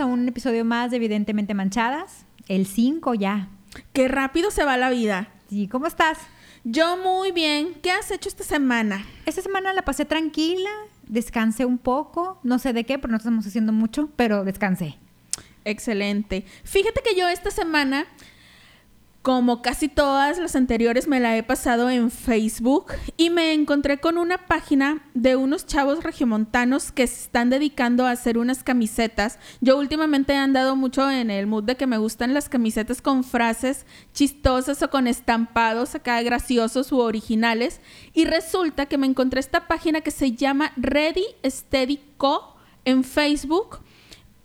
a un episodio más de Evidentemente Manchadas. El 5 ya. Qué rápido se va la vida. Sí, ¿cómo estás? Yo muy bien. ¿Qué has hecho esta semana? Esta semana la pasé tranquila, descansé un poco, no sé de qué, pero no estamos haciendo mucho, pero descansé. Excelente. Fíjate que yo esta semana como casi todas las anteriores me la he pasado en Facebook y me encontré con una página de unos chavos regiomontanos que se están dedicando a hacer unas camisetas. Yo últimamente he andado mucho en el mood de que me gustan las camisetas con frases chistosas o con estampados acá graciosos u originales y resulta que me encontré esta página que se llama Ready Steady Co en Facebook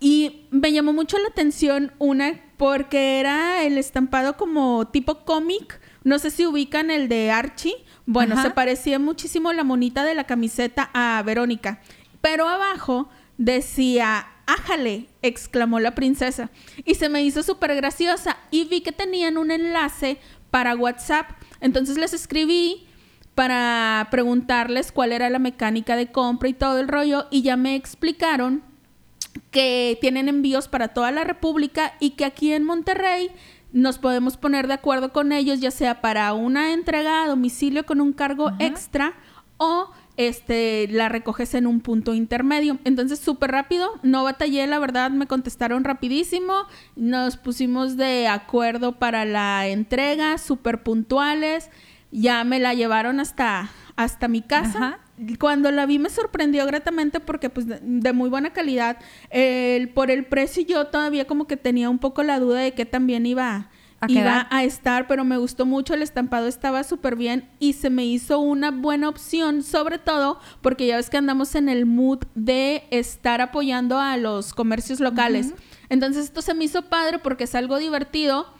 y me llamó mucho la atención una porque era el estampado como tipo cómic. No sé si ubican el de Archie. Bueno, se parecía muchísimo la monita de la camiseta a Verónica. Pero abajo decía, ájale, exclamó la princesa. Y se me hizo súper graciosa. Y vi que tenían un enlace para WhatsApp. Entonces les escribí para preguntarles cuál era la mecánica de compra y todo el rollo. Y ya me explicaron que tienen envíos para toda la República y que aquí en Monterrey nos podemos poner de acuerdo con ellos, ya sea para una entrega a domicilio con un cargo extra o este la recoges en un punto intermedio. Entonces, súper rápido, no batallé, la verdad, me contestaron rapidísimo, nos pusimos de acuerdo para la entrega, súper puntuales, ya me la llevaron hasta, hasta mi casa cuando la vi me sorprendió gratamente porque pues de, muy buena calidad. por el precio yo todavía como que tenía un poco la duda de que también iba, ¿A iba a estar, pero me gustó mucho, el estampado estaba súper bien y se me hizo una buena opción, sobre todo porque ya ves que andamos en el mood de estar apoyando a los comercios locales. Entonces esto se me hizo padre porque es algo divertido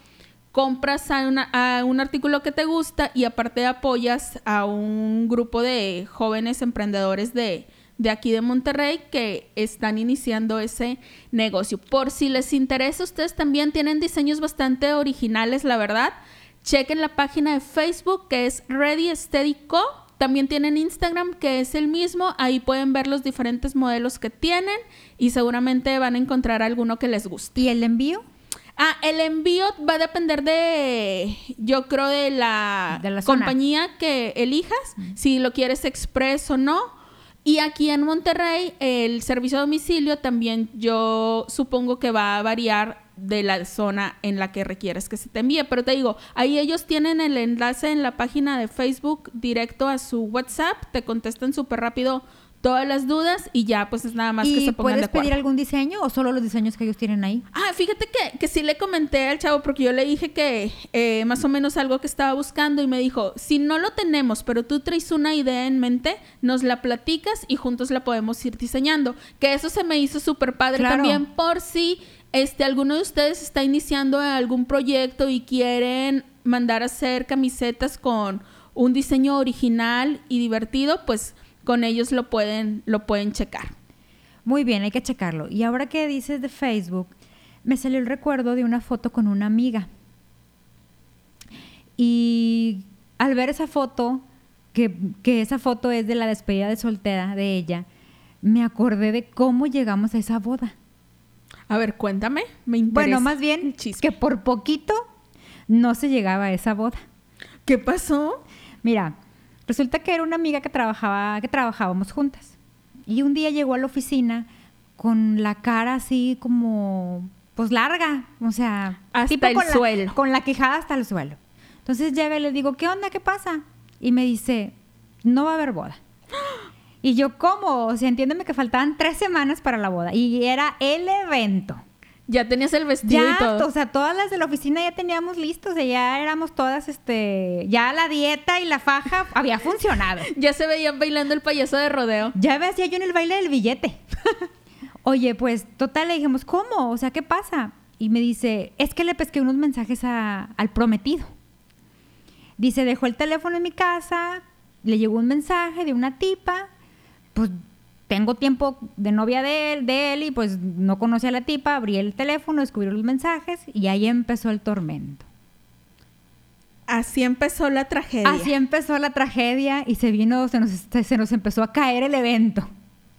compras a, un artículo que te gusta y aparte apoyas a un grupo de jóvenes emprendedores de, de aquí de Monterrey que están iniciando ese negocio. Por si les interesa, ustedes también tienen diseños bastante originales, la verdad. Chequen la página de Facebook que es Ready Steady Co. También tienen Instagram que es el mismo. Ahí pueden ver los diferentes modelos que tienen y seguramente van a encontrar alguno que les guste. ¿Y el envío? Ah, el envío va a depender de, yo creo, de la, compañía que elijas, si lo quieres express o no. Y aquí en Monterrey, el servicio a domicilio también yo supongo que va a variar de la zona en la que requieres que se te envíe. Pero te digo, ahí ellos tienen el enlace en la página de Facebook directo a su WhatsApp, te contestan súper rápido todas las dudas y ya pues es nada más que se pongan puedes pedir algún diseño o solo los diseños que ellos tienen ahí? Ah, fíjate que, que sí le comenté al chavo porque yo le dije que eh, más o menos algo que estaba buscando y me dijo, si no lo tenemos, pero tú traes una idea en mente, nos la platicas y juntos la podemos ir diseñando. Que eso se me hizo súper padre también por si este, alguno de ustedes está iniciando algún proyecto y quieren mandar a hacer camisetas con un diseño original y divertido, pues con ellos lo pueden, lo pueden checar. Muy bien, hay que checarlo. Y ahora que dices de Facebook, me salió el recuerdo de una foto con una amiga. Y al ver esa foto, que, que, esa foto es de la despedida de soltera de ella, me acordé de cómo llegamos a esa boda. A ver, cuéntame, me interesa. Bueno, más bien que por poquito no se llegaba a esa boda. ¿Qué pasó? Mira, Resulta que era una amiga que trabajaba, que trabajábamos juntas. Y un día llegó a la oficina con la cara así como, pues larga, o sea, hasta el con suelo. La, con la quejada hasta el suelo. Entonces llega y le digo, ¿qué onda? ¿Qué pasa? Y me dice, no va a haber boda. Y yo, ¿cómo? O sea, entiéndeme que faltaban tres semanas para la boda. Y era el evento. Ya tenías el vestido y todo. O sea, todas las de la oficina ya teníamos listos, o sea, ya éramos todas, este, ya la dieta y la faja había funcionado. ya se veían bailando el payaso de rodeo. Ya ves, ya yo en el baile del billete. Oye, pues, total, le dijimos, ¿cómo? O sea, ¿qué pasa? Y me dice, es que le pesqué unos mensajes al prometido. Dice, dejó el teléfono en mi casa, le llegó un mensaje de una tipa, pues tengo tiempo de novia de él, de él y pues no conocía a la tipa, abrí el teléfono, descubrí los mensajes y ahí empezó el tormento. Así empezó la tragedia. Así empezó la tragedia y se vino, se nos, se nos empezó a caer el evento.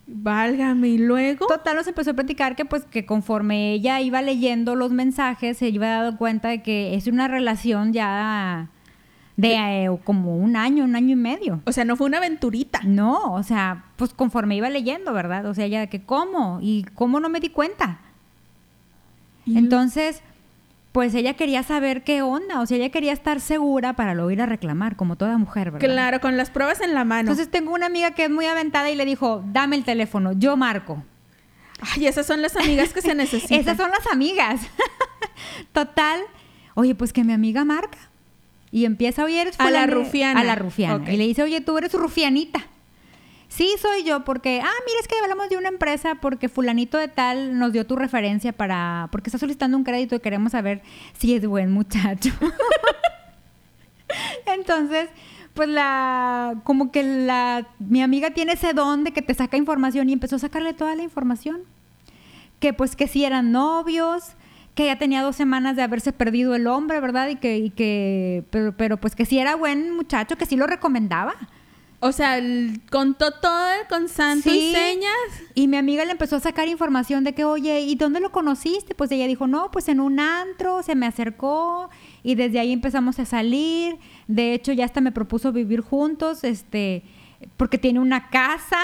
Válgame, y luego. Total, nos empezó a platicar que pues que conforme ella iba leyendo los mensajes, se iba dando cuenta de que es una relación ya de eh, como un año, un año y medio. O sea, no fue una aventurita. No, o sea, pues conforme iba leyendo, ¿verdad? O sea, ella de que cómo y cómo no me di cuenta. Y- Entonces, pues ella quería saber qué onda, o sea, ella quería estar segura para luego ir a reclamar, como toda mujer, ¿verdad? Claro, con las pruebas en la mano. Entonces tengo una amiga que es muy aventada y le dijo, dame el teléfono, yo marco. Ay, esas son las amigas que se necesitan. Esas son las amigas. Total. Oye, pues que mi amiga marca. Y empieza, oye, eres A la rufiana. A la rufiana. Y le dice, oye, tú eres rufianita. Sí, soy yo, porque, ah, mira, es que hablamos de una empresa porque fulanito de tal nos dio tu referencia para, porque está solicitando un crédito y queremos saber si es buen muchacho. Entonces, pues la, como que la, mi amiga tiene ese don de que te saca información y empezó a sacarle toda la información. Que pues que sí eran novios, que ya tenía dos semanas de haberse perdido el hombre, ¿verdad? Y que, y que pero, pero pues que sí era buen muchacho, que sí lo recomendaba. O sea, el- contó todo con santo Sí. y señas. Y mi amiga le empezó a sacar información de que, oye, ¿y dónde lo conociste? Pues ella dijo, no, pues en un antro, se me acercó y desde ahí empezamos a salir. De hecho, ya hasta me propuso vivir juntos, este, porque tiene una casa,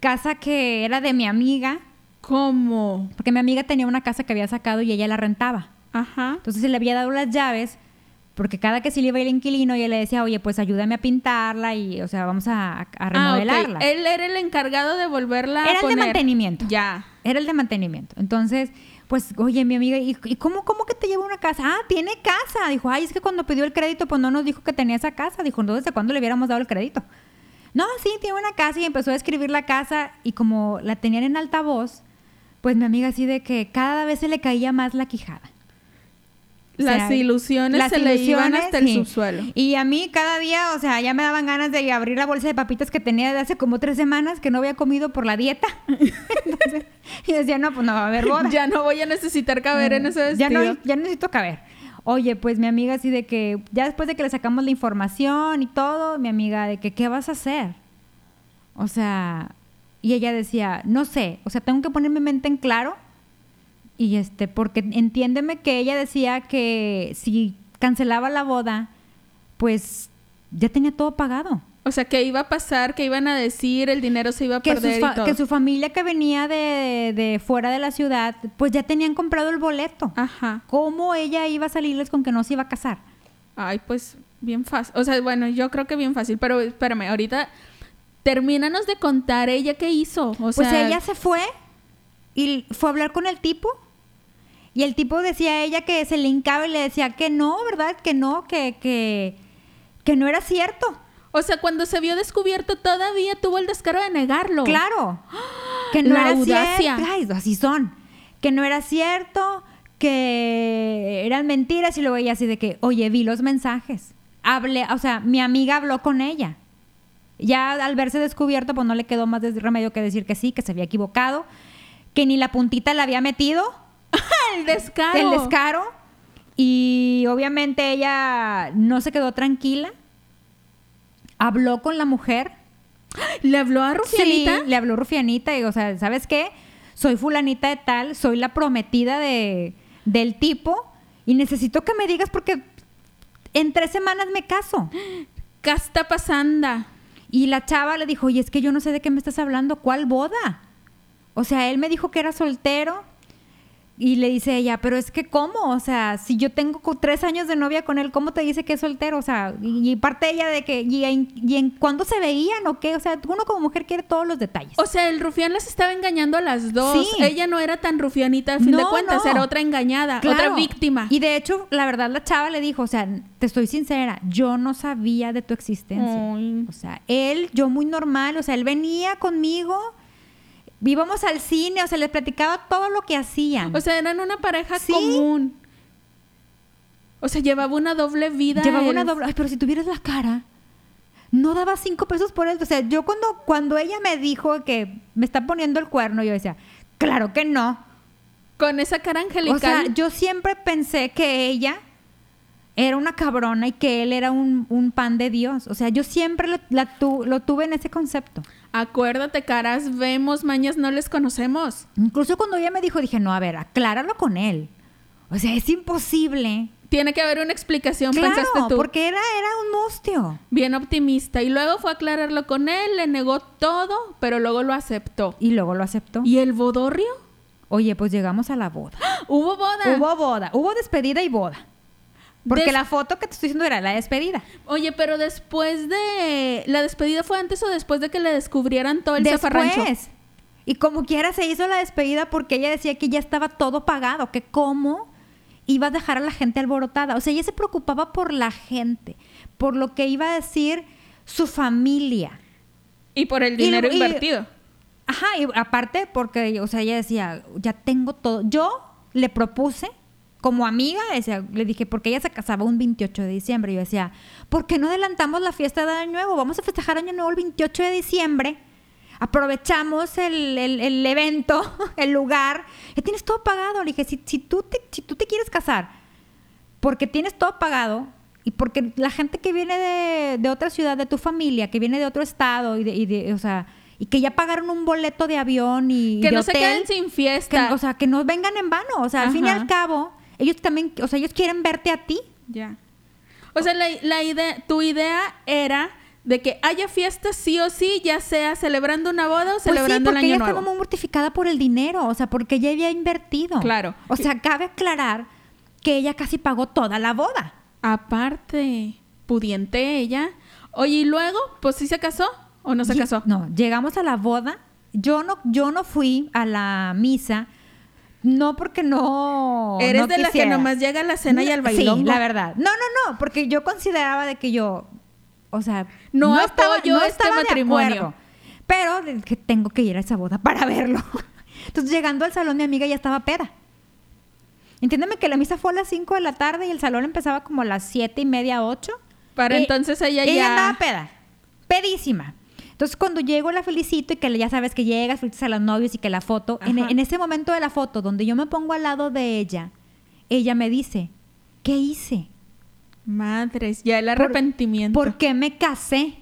casa que era de mi amiga, ¿Cómo? porque mi amiga tenía una casa que había sacado y ella la rentaba. Ajá. Entonces se le había dado las llaves, porque cada que se le iba el inquilino, ella le decía, oye, pues ayúdame a pintarla y, o sea, vamos a, a Ah, ok. remodelarla. Él era el encargado de volverla a Era el de poner. mantenimiento. Ya. Era el de mantenimiento. Entonces, pues, oye, mi amiga, ¿y, y cómo, cómo que te lleva una casa? Ah, tiene casa. Dijo, ay, es que cuando pidió el crédito, pues no nos dijo que tenía esa casa. Dijo, entonces, ¿de cuándo le hubiéramos dado el crédito? No, sí, tiene una casa y empezó a escribir la casa y como la tenían en altavoz, pues mi amiga así de que cada vez se le caía más la quijada. Las ilusiones las se le iban hasta el sí. subsuelo. Y a mí cada día, o sea, ya me daban ganas de abrir la bolsa de papitas que tenía de hace como tres semanas que no había comido por la dieta. Entonces, y decía, no, pues no va a haber boda. Ya no voy a necesitar caber en ese Mm, ya vestido. no, ya necesito caber. Oye, pues mi amiga así de que, ya después de que le sacamos la información y todo, mi amiga de que, ¿qué vas a hacer? O sea, y ella decía, no sé, o sea, tengo que poner mi mente en claro. Y este, porque entiéndeme que ella decía que si cancelaba la boda, pues ya tenía todo pagado. O sea, ¿qué iba a pasar? ¿Qué iban a decir? El dinero se iba a Que, perder y todo. que su familia que venía de, de fuera de la ciudad, pues ya tenían comprado el boleto. Ajá. ¿Cómo ella iba a salirles con que no se iba a casar? Ay, pues bien fácil. O sea, bueno, yo creo que bien fácil. Pero espérame, ahorita termínanos de contar ella qué hizo. O Pues sea, ella se fue y fue a hablar con el tipo. Y el tipo decía a ella que se le hincaba y le decía que no, ¿verdad? Que no, que, que, que no era cierto. O sea, cuando se vio descubierto todavía tuvo el descaro de negarlo. Claro. Que no La era audacia. cierto. Ay, así son. Que no era cierto, que eran mentiras y luego ella así de que, oye, vi los mensajes. Hablé, o sea, mi amiga habló con ella. Ya al verse descubierto, pues no le quedó más de remedio que decir que sí, que se había equivocado, que ni la puntita le había metido, el descaro. el descaro. Y obviamente ella no se quedó tranquila. Habló con la mujer. ¿Le habló a Rufianita? Sí, le habló Rufianita y, o sea, ¿sabes qué? Soy fulanita de tal, soy la prometida de, del tipo y necesito que me digas porque en tres semanas me caso. ¿Qué está pasando? Y la chava le dijo, oye, es que yo no sé de qué me estás hablando, ¿cuál boda? O sea, él me dijo que era soltero y le dice ella, pero es que ¿cómo? O sea, si yo tengo tres años de novia con él, ¿cómo te dice que es soltero? O sea, y, y parte ella de que, y en, y en cuándo se veían o qué? O sea, uno como mujer quiere todos los detalles. O sea, el rufián las estaba engañando a las dos. Sí. Ella no era tan rufianita, a fin de cuentas, no. era otra engañada, otra víctima. Y de hecho, la verdad, la chava le dijo, o sea, te estoy sincera, yo no sabía de tu existencia. Ay. O sea, él, yo muy normal, o sea, él venía conmigo, íbamos al cine, o sea, le platicaba todo lo que hacían. O sea, eran una pareja Sí. común. O sea, llevaba una doble vida. Llevaba una doble, ay, pero si tuvieras la cara, no daba cinco pesos por él. O sea, yo cuando, cuando ella me dijo que me está poniendo el cuerno, yo decía, claro que no. Con esa cara angelical. O sea, yo siempre pensé que ella era una cabrona y que él era un, un pan de Dios. O sea, yo siempre lo, la tu- lo tuve en ese concepto. Acuérdate, caras, vemos, mañas, no les conocemos. Incluso cuando ella me dijo, dije, no, a ver, acláralo con él. O sea, es imposible. Tiene que haber una explicación, Claro, pensaste tú. porque era, era un mustio. Bien optimista. Y luego fue a aclararlo con él, le negó todo, pero luego lo aceptó. Y luego lo aceptó. ¿Y el bodorrio? Oye, pues llegamos a la boda. Hubo boda. Hubo boda, hubo despedida y boda. Porque Des- la foto que te estoy diciendo era la despedida. Oye, pero después de... ¿La despedida fue antes o después de que le descubrieran todo el zafarrancho? Después. Y como quiera se hizo la despedida porque ella decía que ya estaba todo pagado, que cómo iba a dejar a la gente alborotada. O sea, ella se preocupaba por la gente, por lo que iba a decir su familia. Y por el dinero y- invertido. Ajá, y aparte porque, o sea, ella decía, ya tengo todo. Yo le propuse, como amiga, decía, le dije, porque ella se casaba un 28 de diciembre. Y yo decía, ¿por qué no adelantamos la fiesta de Año Nuevo? Vamos a festejar Año Nuevo el 28 de diciembre. Aprovechamos el, el- el evento, el lugar. Ya tienes todo pagado. Le dije, si, si, tú te, si tú te quieres casar porque tienes todo pagado y porque la gente que viene de, de otra ciudad, de tu familia, que viene de otro estado y de, y de- o sea, y que ya pagaron un boleto de avión y Que de no se queden sin que- fiesta. o sea, que no vengan en vano, o sea, al fin y al cabo, ellos también, o sea, ellos quieren verte a ti. Ya. O sea, la, la idea, tu idea era de que haya fiesta sí o sí, ya sea celebrando una boda o Pues sí, celebrando porque el año ella nuevo. estaba muy mortificada por el dinero, o sea, porque ella había invertido. Claro. O sea, cabe aclarar que ella casi pagó toda la boda. Aparte, pudiente ella. Oye, y luego, pues sí se casó o no se Lle- casó. No, llegamos a la boda. Yo no, yo no fui a la misa, no porque no. Eres no de la que nomás llega a la cena y al bailongo. Sí, la verdad. No, no, no, porque yo consideraba de que yo, o sea, No estaba, apoyo este estaba de matrimonio. acuerdo, pero que tengo que ir a esa boda para verlo. Entonces, llegando al salón, mi amiga ya estaba peda. Entiéndeme que la misa fue a las 5 de la tarde y el salón empezaba como a las siete y media, 8. Para entonces ella, ella ya... andaba peda, pedísima. Entonces cuando llego la felicito y que ya sabes que llegas, felicitas a los novios y que la foto, en, en ese momento de la foto donde yo me pongo al lado de ella, ella me dice, ¿qué hice? Madres, ya el Por- arrepentimiento. ¿Por qué me casé?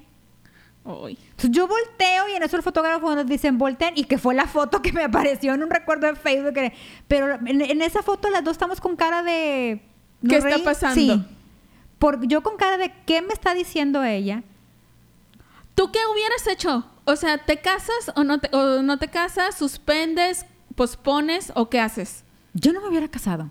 Ay. Entonces yo volteo y en eso el fotógrafo nos dicen volteen y que fue la foto que me apareció en un recuerdo de Facebook. Pero en, en esa foto las dos estamos con cara de... ¿no ¿Qué está pasando? Sí. Por, yo con cara de ¿qué me está diciendo ella? ¿Tú qué hubieras hecho? O sea, ¿te casas o no te, o no te casas? ¿Suspendes? ¿Pospones o qué haces? Yo no me hubiera casado.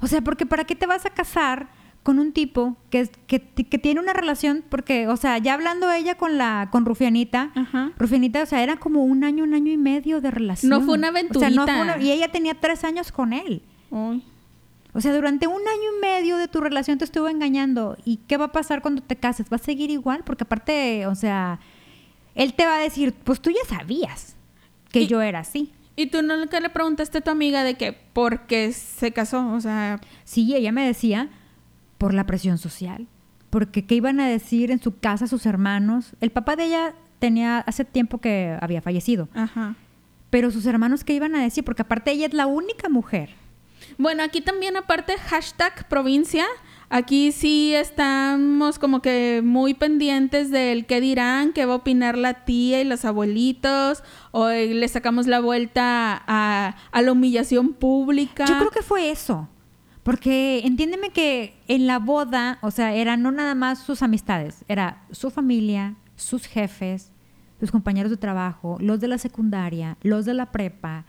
O sea, porque ¿para qué te vas a casar con un tipo que, que, que tiene una relación? Porque, o sea, ya hablando ella con la con Rufianita, Ajá. Rufianita, o sea, era como un año, un año y medio de relación. No fue una O sea, no fue aventurita. una- y ella tenía tres años con él. Ay. O sea, durante un año y medio de tu relación te estuvo engañando. ¿Y qué va a pasar cuando te cases? ¿Va a seguir igual? Porque aparte, o sea, él te va a decir, pues tú ya sabías que Y- yo era así. ¿Y tú nunca le preguntaste a tu amiga de que por qué se casó? O sea, Sí, ella me decía, por la presión social. Porque qué iban a decir en su casa sus hermanos. El papá de ella tenía hace tiempo que había fallecido. ajá. Pero sus hermanos, ¿qué iban a decir? Porque aparte ella es la única mujer. Bueno, aquí también aparte hashtag provincia, aquí sí estamos como que muy pendientes del qué dirán, qué va a opinar la tía y los abuelitos, o eh, le sacamos la vuelta a, a la humillación pública. Yo creo que fue eso. Porque entiéndeme que en la boda, o sea, eran no nada más sus amistades, era su familia, sus jefes, sus compañeros de trabajo, los de la secundaria, los de la prepa,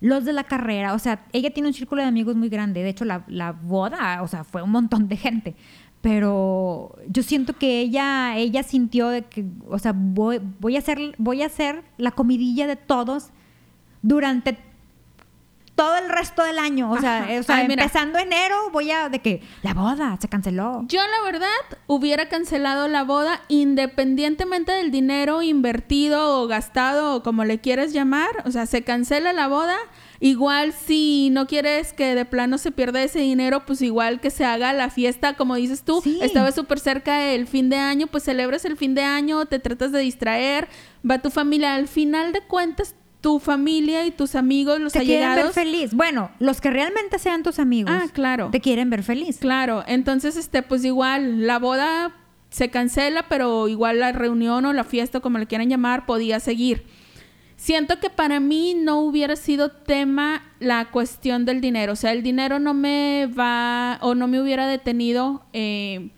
los de la carrera. O sea, ella tiene un círculo de amigos muy grande. De hecho, la, la boda, o sea, fue un montón de gente. Pero yo siento que ella, ella sintió de que, o sea, voy, voy a hacer, voy a hacer la comidilla de todos durante todo el resto del año. O sea, Ajá. o sea Ay, mira. empezando enero voy a de que la boda se canceló. Yo la verdad hubiera cancelado la boda independientemente del dinero invertido o gastado o como le quieras llamar. O sea, se cancela la boda. Igual si no quieres que de plano se pierda ese dinero, pues igual que se haga la fiesta, como dices tú. Sí. Estaba súper cerca del fin de año, pues celebras el fin de año, te tratas de distraer, va tu familia. Al final de cuentas, tu familia y tus amigos, los te quieren ver allegados. feliz. Bueno, los que realmente sean tus amigos. Ah, claro. Te quieren ver feliz. Claro, entonces, este, pues igual, la boda se cancela, pero igual la reunión o la fiesta, como le quieran llamar, podía seguir. Siento que para mí no hubiera sido tema la cuestión del dinero. O sea, el dinero no me va o no me hubiera detenido eh,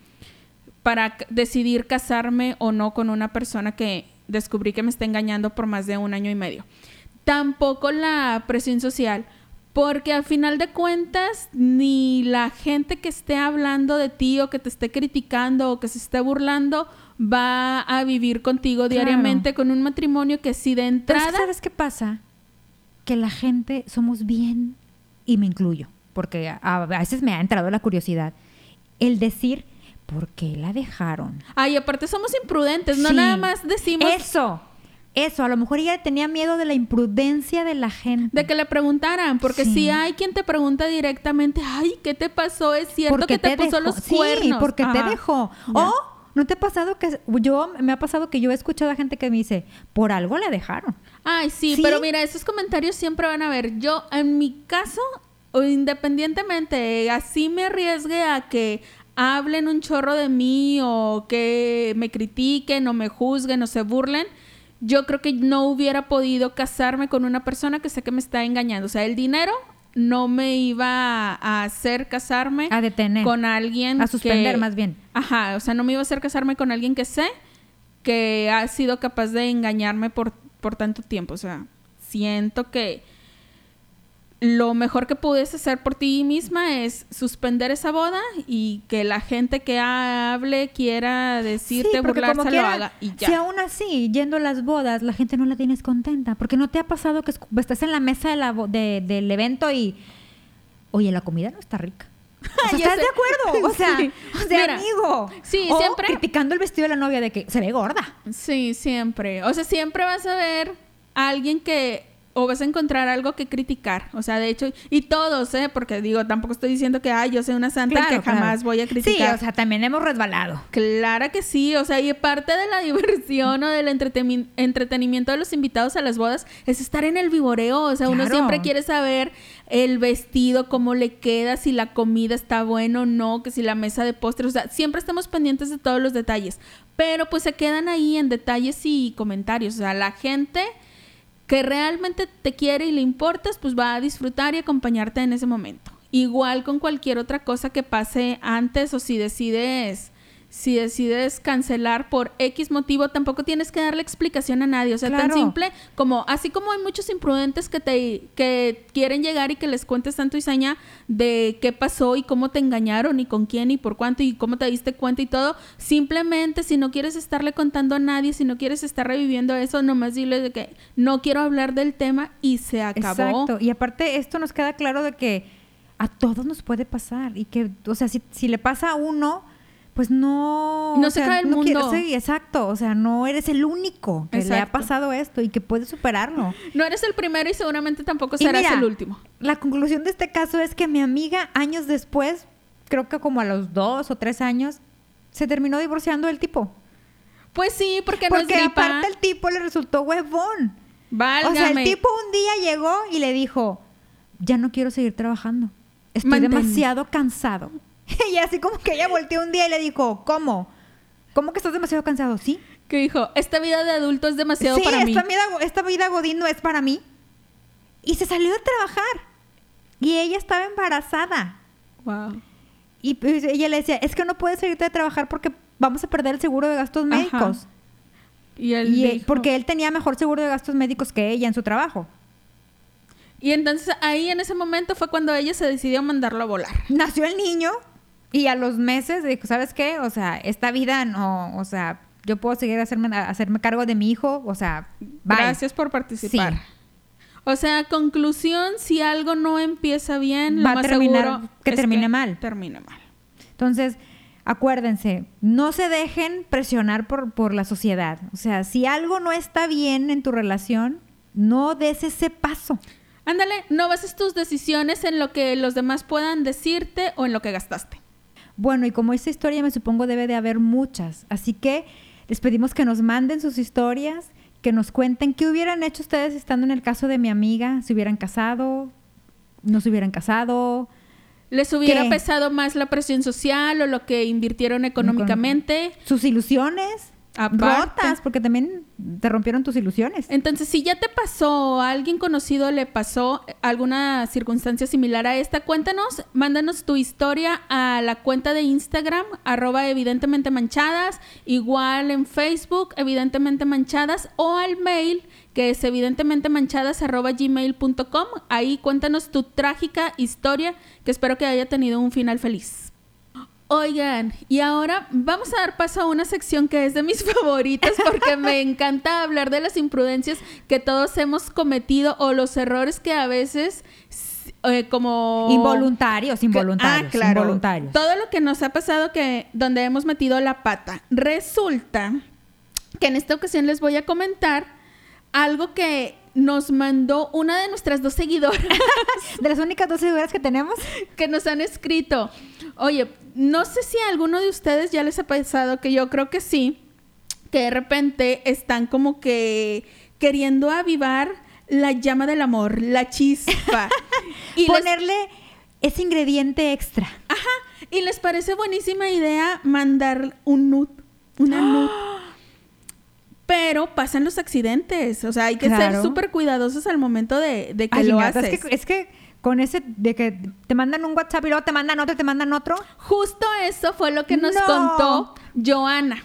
para decidir casarme o no con una persona que descubrí que me está engañando por más de un año y medio. Tampoco la presión social, porque al final de cuentas ni la gente que esté hablando de ti o que te esté criticando o que se esté burlando va a vivir contigo Claro. diariamente con un matrimonio que si de Pero es que, entrada... ¿sabes qué pasa? Que la gente somos bien, y me incluyo, porque a, a veces me ha entrado la curiosidad, el decir, ¿por qué la dejaron? Ay, aparte somos imprudentes, no Sí. nada más decimos Eso, eso, a lo mejor ella tenía miedo de la imprudencia de la gente. de que le preguntaran, porque Sí. si hay quien te pregunta directamente, ay, ¿qué te pasó? Es cierto Porque que te, puso dejó. los Sí, cuernos. porque te dejó. O ¿no te ha pasado que yo me ha pasado que yo he escuchado a gente que me dice, por algo la dejaron? Ay, sí, ¿Sí? pero mira, esos comentarios siempre van a ver. Yo, en mi caso, o independientemente, así me arriesgue a que hablen un chorro de mí o que me critiquen o me juzguen o se burlen, yo creo que no hubiera podido casarme con una persona que sé que me está engañando. O sea, el dinero no me iba a hacer casarme A detener. con alguien A suspender, que- más bien. Ajá, o sea, no me iba a hacer casarme con alguien que sé que ha sido capaz de engañarme por, por tanto tiempo. O sea, siento que lo mejor que puedes hacer por ti misma es suspender esa boda y que la gente que hable quiera decirte, Sí, burlarse, como lo quiera, haga y ya. Si aún así, yendo a las bodas, la gente no la tienes contenta, porque no te ha pasado que estás en la mesa de la bo- de- del evento y, oye, la comida no está rica. O sea, Ya ¿Estás de acuerdo? O sea, Sí. o sea, Mira, amigo. sí, O siempre- criticando el vestido de la novia de que se ve gorda. Sí, siempre. O sea, siempre vas a ver a alguien que o vas a encontrar algo que criticar. O sea, de hecho, y todos, ¿eh? Porque digo, tampoco estoy diciendo que, ay, yo soy una santa y que jamás claro. voy a criticar. Sí, o sea, también hemos resbalado. Clara que sí, o sea, y parte de la diversión o del entretenimiento de los invitados a las bodas es estar en el vivoreo, o sea, uno siempre quiere saber el vestido, cómo le queda, si la comida está buena o no, que si la mesa de postres, o sea, siempre estamos pendientes de todos los detalles, pero pues se quedan ahí en detalles y comentarios, o sea, la gente que realmente te quiere y le importas, pues va a disfrutar y acompañarte en ese momento. Igual con cualquier otra cosa que pase antes o si decides si decides cancelar por X motivo, tampoco tienes que darle explicación a nadie. O sea, tan simple como, así como hay muchos imprudentes que te que quieren llegar y que les cuentes tanto y saña de qué pasó y cómo te engañaron y con quién y por cuánto y cómo te diste cuenta y todo. Simplemente, si no quieres estarle contando a nadie, si no quieres estar reviviendo eso, nomás dile de que no quiero hablar del tema y se acabó. Exacto. Y aparte, esto nos queda claro de que a todos nos puede pasar. Y que, o sea, si, si le pasa a uno, pues no. No se sea, cae el quiere- mundo. sí, exacto. O sea, no eres el único que le ha pasado esto y que puede superarlo. No eres el primero y seguramente tampoco Y serás mira, el último. La conclusión de este caso es que mi amiga, años después, creo que como a los dos o tres años, se terminó divorciando del tipo. Pues sí, porque, no Porque es gripa. aparte el tipo le resultó huevón. Válgame. O sea, el tipo un día llegó y le dijo, ya no quiero seguir trabajando. Estoy Mantén- demasiado cansado. y así como que ella volteó un día y le dijo, ¿cómo? ¿Cómo que estás demasiado cansado? ¿Sí? Que dijo, esta vida de adulto es demasiado sí, para mí. esta vida, esta vida godín no es para mí. Y se salió de trabajar. Y ella estaba embarazada. Wow. Y pues, ella le decía, es que no puedes salirte de trabajar porque vamos a perder el seguro de gastos Ajá. médicos. Y él Y, eh, dijo- porque él tenía mejor seguro de gastos médicos que ella en su trabajo. Y entonces ahí en ese momento fue cuando ella se decidió mandarlo a volar. nació el niño y a los meses dijo, ¿sabes qué? O sea, esta vida no, o sea, yo puedo seguir a hacerme, hacerme cargo de mi hijo, o sea, bye. Gracias por participar. Sí. O sea, conclusión, si algo no empieza bien, Va lo a terminar- seguro que termine mal. Termine mal. Entonces, acuérdense, no se dejen presionar por, por la sociedad. O sea, si algo no está bien en tu relación, no des ese paso. Ándale, no bases tus decisiones en lo que los demás puedan decirte o en lo que gastaste. Bueno, y como esta historia me supongo debe de haber muchas, así que les pedimos que nos manden sus historias, que nos cuenten qué hubieran hecho ustedes estando en el caso de mi amiga, si hubieran casado, no se hubieran casado. ¿Les hubiera ¿Qué? pesado más la presión social o lo que invirtieron económicamente? Sus ilusiones Aparte. rotas, porque también te rompieron tus ilusiones. Entonces, si ya te pasó a alguien conocido le pasó alguna circunstancia similar a esta, cuéntanos, mándanos tu historia a la cuenta de Instagram, arroba evidentemente manchadas, igual en Facebook, evidentemente manchadas, o al mail, que es evidentemente manchadas, arroba gmail.com. Ahí cuéntanos tu trágica historia, que espero que haya tenido un final feliz. Oigan, y ahora vamos a dar paso a una sección que es de mis favoritas porque me encanta hablar de las imprudencias que todos hemos cometido o los errores que a veces eh, como Involuntarios, involuntarios, ah, claro. involuntarios. Todo lo que nos ha pasado que donde hemos metido la pata. Resulta que en esta ocasión les voy a comentar algo que nos mandó una de nuestras dos seguidoras De las únicas dos seguidoras que tenemos. que nos han escrito. Oye, no sé si a alguno de ustedes ya les ha pasado, que yo creo que sí, que de repente están como que queriendo avivar la llama del amor, la chispa. y, les, Ponerle ese ingrediente extra. y les parece buenísima idea mandar un nude, una nude. Pero pasan los accidentes, o sea, hay que ser súper cuidadosos al momento de, de que Ay, lo haces. Es que, es que con ese de que te mandan un WhatsApp y luego te mandan otro, te mandan otro. Justo eso fue lo que nos No. contó Joana.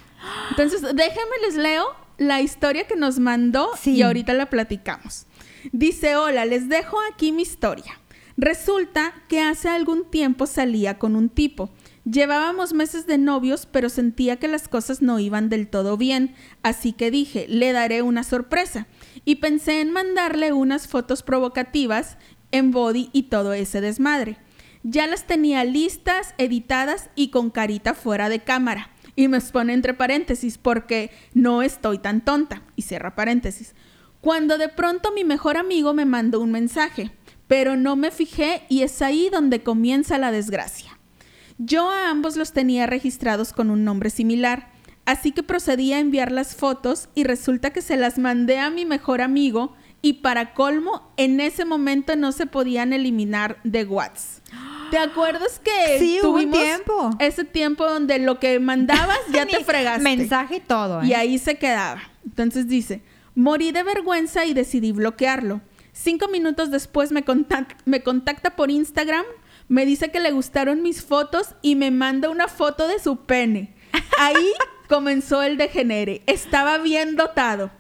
Entonces, déjenme les leo la historia que nos mandó Sí. y ahorita la platicamos. Dice, hola, les dejo aquí mi historia. Resulta que hace algún tiempo salía con un tipo. Llevábamos meses de novios, pero sentía que las cosas no iban del todo bien, así que dije, le daré una sorpresa. Y pensé en mandarle unas fotos provocativas en body y todo ese desmadre. Ya las tenía listas, editadas y con carita fuera de cámara. Y me pone entre paréntesis porque no estoy tan tonta. Y cierra paréntesis. Cuando de pronto mi mejor amigo me mandó un mensaje, pero no me fijé y es ahí donde comienza la desgracia. Yo a ambos los tenía registrados con un nombre similar, así que procedí a enviar las fotos y resulta que se las mandé a mi mejor amigo y para colmo, en ese momento no se podían eliminar de WhatsApp. ¿Te acuerdas que Sí, tuvimos tiempo. ese tiempo donde lo que mandabas ya te fregaste? Mensaje y todo. ¿eh? Y ahí se quedaba. Entonces dice, morí de vergüenza y decidí bloquearlo. Cinco minutos después me, me contacta por Instagram, me dice que le gustaron mis fotos y me manda una foto de su pene. Ahí comenzó el degenere. Estaba bien dotado.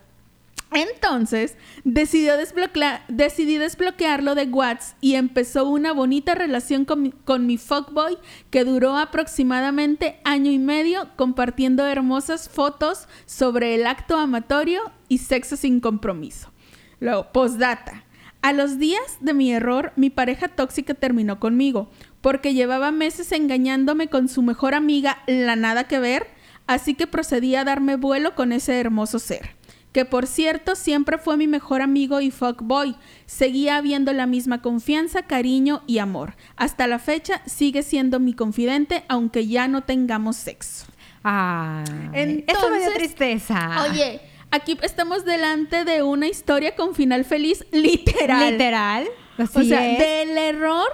Entonces, decidió decidí desbloquearlo de WhatsApp y empezó una bonita relación con mi, con mi fuckboy que duró aproximadamente año y medio compartiendo hermosas fotos sobre el acto amatorio y sexo sin compromiso. Luego, postdata. A los días de mi error, mi pareja tóxica terminó conmigo porque llevaba meses engañándome con su mejor amiga, la nada que ver, así que procedí a darme vuelo con ese hermoso ser que por cierto siempre fue mi mejor amigo y fuckboy. Seguía habiendo la misma confianza, cariño y amor. Hasta la fecha sigue siendo mi confidente, aunque ya no tengamos sexo. Ay, eso me dio tristeza. Oye, aquí estamos delante de una historia con final feliz, literal. Literal. O sea, es. del error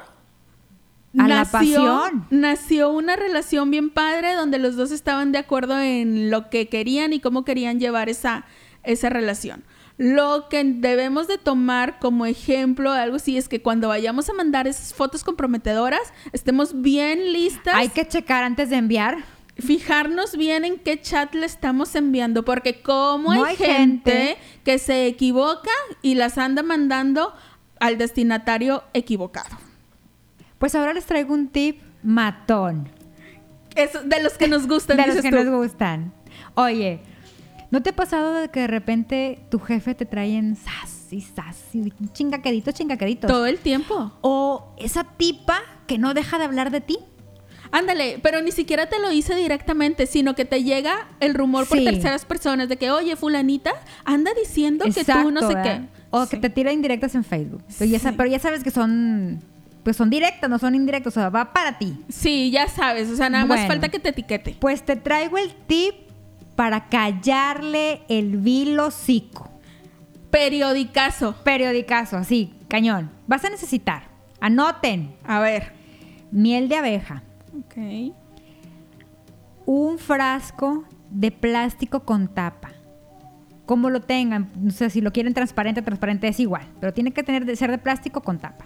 A la pasión. nació una relación bien padre donde los dos estaban de acuerdo en lo que querían y cómo querían llevar esa, esa relación. Lo que debemos de tomar como ejemplo, algo así, es que cuando vayamos a mandar esas fotos comprometedoras, estemos bien listas, Hay que checar antes de enviar. fijarnos bien en qué chat le estamos enviando, porque como No hay, hay gente, gente. que se equivoca y las anda mandando al destinatario equivocado. Pues ahora les traigo un tip matón. De los que nos gustan, de los que tú. nos gustan. Oye, ¿no te ha pasado de que de repente tu jefe te trae en sas y sas y chingaqueditos, chingaqueditos? Todo el tiempo. O esa tipa que no deja de hablar de ti. Ándale, pero ni siquiera te lo dice directamente, sino que te llega el rumor por Sí. terceras personas de que, oye, fulanita, anda diciendo que tú no sé ¿verdad? qué. O Sí. que te tira indirectas en Facebook. Pero, ya, pero sabes que son, pues son directas, no son indirectas, o sea, va para ti. Sí, ya sabes, o sea, nada más falta que te etiquete. Pues te traigo el tip para callarle el vil hocico. Periodicazo. Periodicazo, así, cañón. Vas a necesitar, anoten, A ver. miel de abeja, Ok. un frasco de plástico con tapa. Como lo tengan, no sé si lo quieren transparente, transparente es igual, pero tiene que tener de ser de plástico con tapa.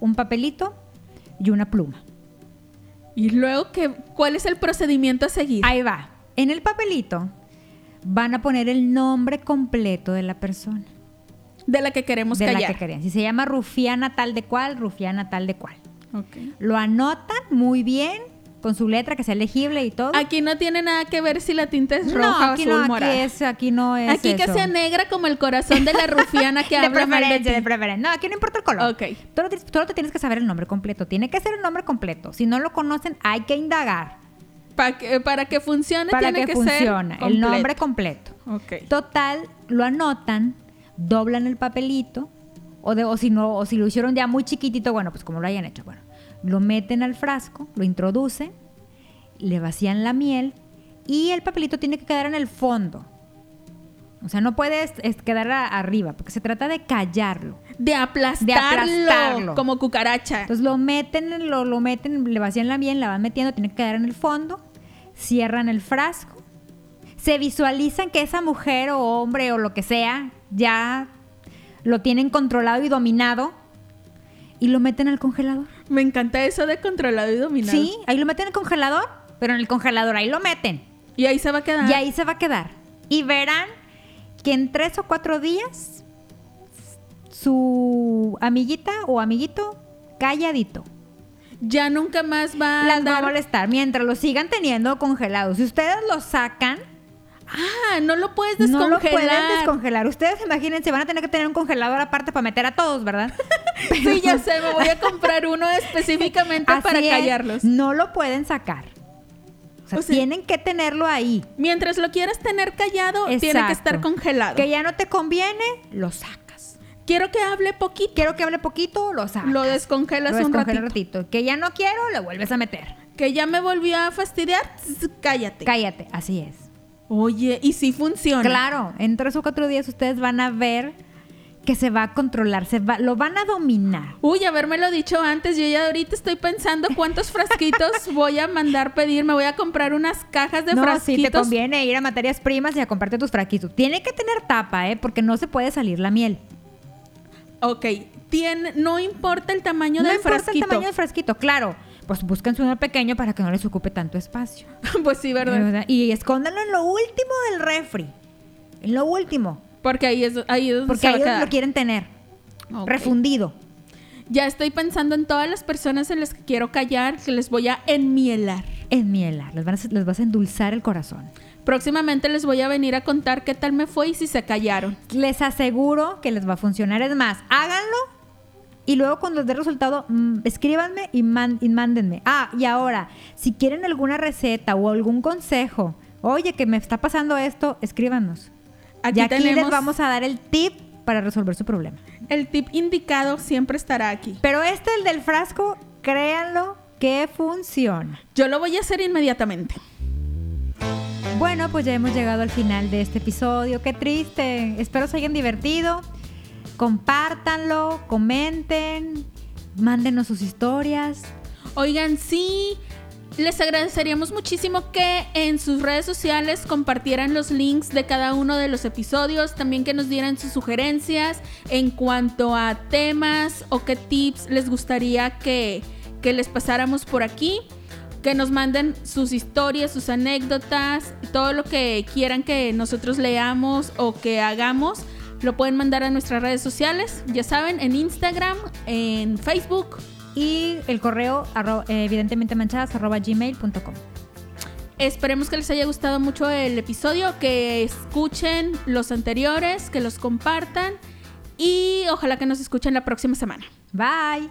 Un papelito y una pluma. Y luego, ¿qué, ¿cuál es el procedimiento a seguir? Ahí va. En el papelito van a poner el nombre completo de la persona. De la que queremos de la callar. que querían. Si se llama Rufiana tal de cual, Rufiana tal de cual. Ok. Lo anotan muy bien con su letra que sea legible y todo. Aquí no tiene nada que ver si la tinta es no, roja aquí o azul no, aquí morada. es, aquí no es Aquí que eso. sea negra como el corazón de la rufiana que de habla mal de ti. de preferencia. No, aquí no importa el color. Ok. Te- solo te tienes que saber el nombre completo. Tiene que ser el nombre completo. Si no lo conocen, hay que indagar Pa que- para que funcione para tiene que, que, ser funcione. El nombre completo. Ok. Total, lo anotan, doblan el papelito, o, de, o, si no, o si lo hicieron ya muy chiquitito, bueno, pues como lo hayan hecho, bueno, lo meten al frasco, lo introducen, le vacían la miel y el papelito tiene que quedar en el fondo. O sea, no puede es- es quedar a- arriba, porque se trata de callarlo. De aplastarlo, De aplastarlo. como cucaracha. Entonces lo meten, en- lo, lo meten, le vacían la miel, la van metiendo, tiene que quedar en el fondo, cierran el frasco, se visualizan que esa mujer o hombre o lo que sea ya lo tienen controlado y dominado y lo meten al congelador. Me encanta eso de controlado y dominado. Sí, ahí lo meten al congelador, pero en el congelador ahí lo meten Y ahí se va a quedar. y ahí se va a quedar. Y verán que en tres o cuatro días su amiguita o amiguito calladito. Ya nunca más va a las va a andar- molestar mientras lo sigan teniendo congelado. Si ustedes lo sacan, Ah, no lo puedes no descongelar. lo pueden descongelar. Ustedes imagínense, van a tener que tener un congelador aparte para meter a todos, ¿verdad? Sí, ya sé, me voy a comprar uno específicamente Así para es, callarlos. No lo pueden sacar. O sea, O sea- tienen que tenerlo ahí. Mientras lo quieras tener callado, tiene que estar congelado. Que ya no te conviene, lo sacas. Quiero que hable poquito. Quiero que hable poquito, lo sacas. Lo descongelas Lo un ratito. ratito. Que ya no quiero, lo vuelves a meter. Que ya me volvió a fastidiar, cállate. Cállate, así es. Oye, y si funciona. Claro, en tres o cuatro días ustedes van a ver que se va a controlar, se va, lo van a dominar. Uy, habérmelo dicho antes. Yo ya ahorita estoy pensando cuántos frasquitos voy a mandar pedir. Me voy a comprar unas cajas de no, sí, frasquitos. te conviene ir a materias primas y a comprarte tus fraquitos. Tiene que tener tapa, ¿eh? Porque no se puede salir la miel. Ok, tiene, no importa el tamaño no del importa frasquito. el tamaño del frasquito, claro. Pues búsquense uno pequeño para que no les ocupe tanto espacio. pues sí, ¿verdad? ¿verdad? Y escóndanlo en lo último del refri. En lo último. Porque ahí es, ahí es donde Porque ellos lo quieren tener. Refundido. Ya estoy pensando en todas las personas en las que quiero callar, que les voy a enmielar. En mielar. Les, van a- les vas a endulzar el corazón. Próximamente les voy a venir a contar qué tal me fue y si se callaron. Les aseguro que les va a funcionar. Es más, háganlo y luego cuando les dé resultado, mm, escríbanme y, man- y mándenme. Ah, y ahora, si quieren alguna receta o algún consejo, oye, que me está pasando esto, escríbanos. Aquí y aquí les vamos a dar el tip para resolver su problema. el tip indicado, siempre estará aquí. Pero este, el del frasco, créanlo que funciona. Yo lo voy a hacer inmediatamente. Bueno, pues ya hemos llegado al final de este episodio. Qué triste. Espero se hayan divertido. Compártanlo, comenten, mándenos sus historias. Oigan, sí, les agradeceríamos muchísimo que en sus redes sociales compartieran los links de cada uno de los episodios, también que nos dieran sus sugerencias en cuanto a temas o qué tips les gustaría que, que les pasáramos por aquí. Que nos manden sus historias, sus anécdotas, todo lo que quieran que nosotros leamos o que hagamos. Lo pueden mandar a nuestras redes sociales, ya saben, en Instagram, en Facebook, Y el correo, arro- evidentemente manchadas, arroba gmail.com. Esperemos que les haya gustado mucho el episodio, que escuchen los anteriores, que los compartan y ojalá que nos escuchen la próxima semana. Bye.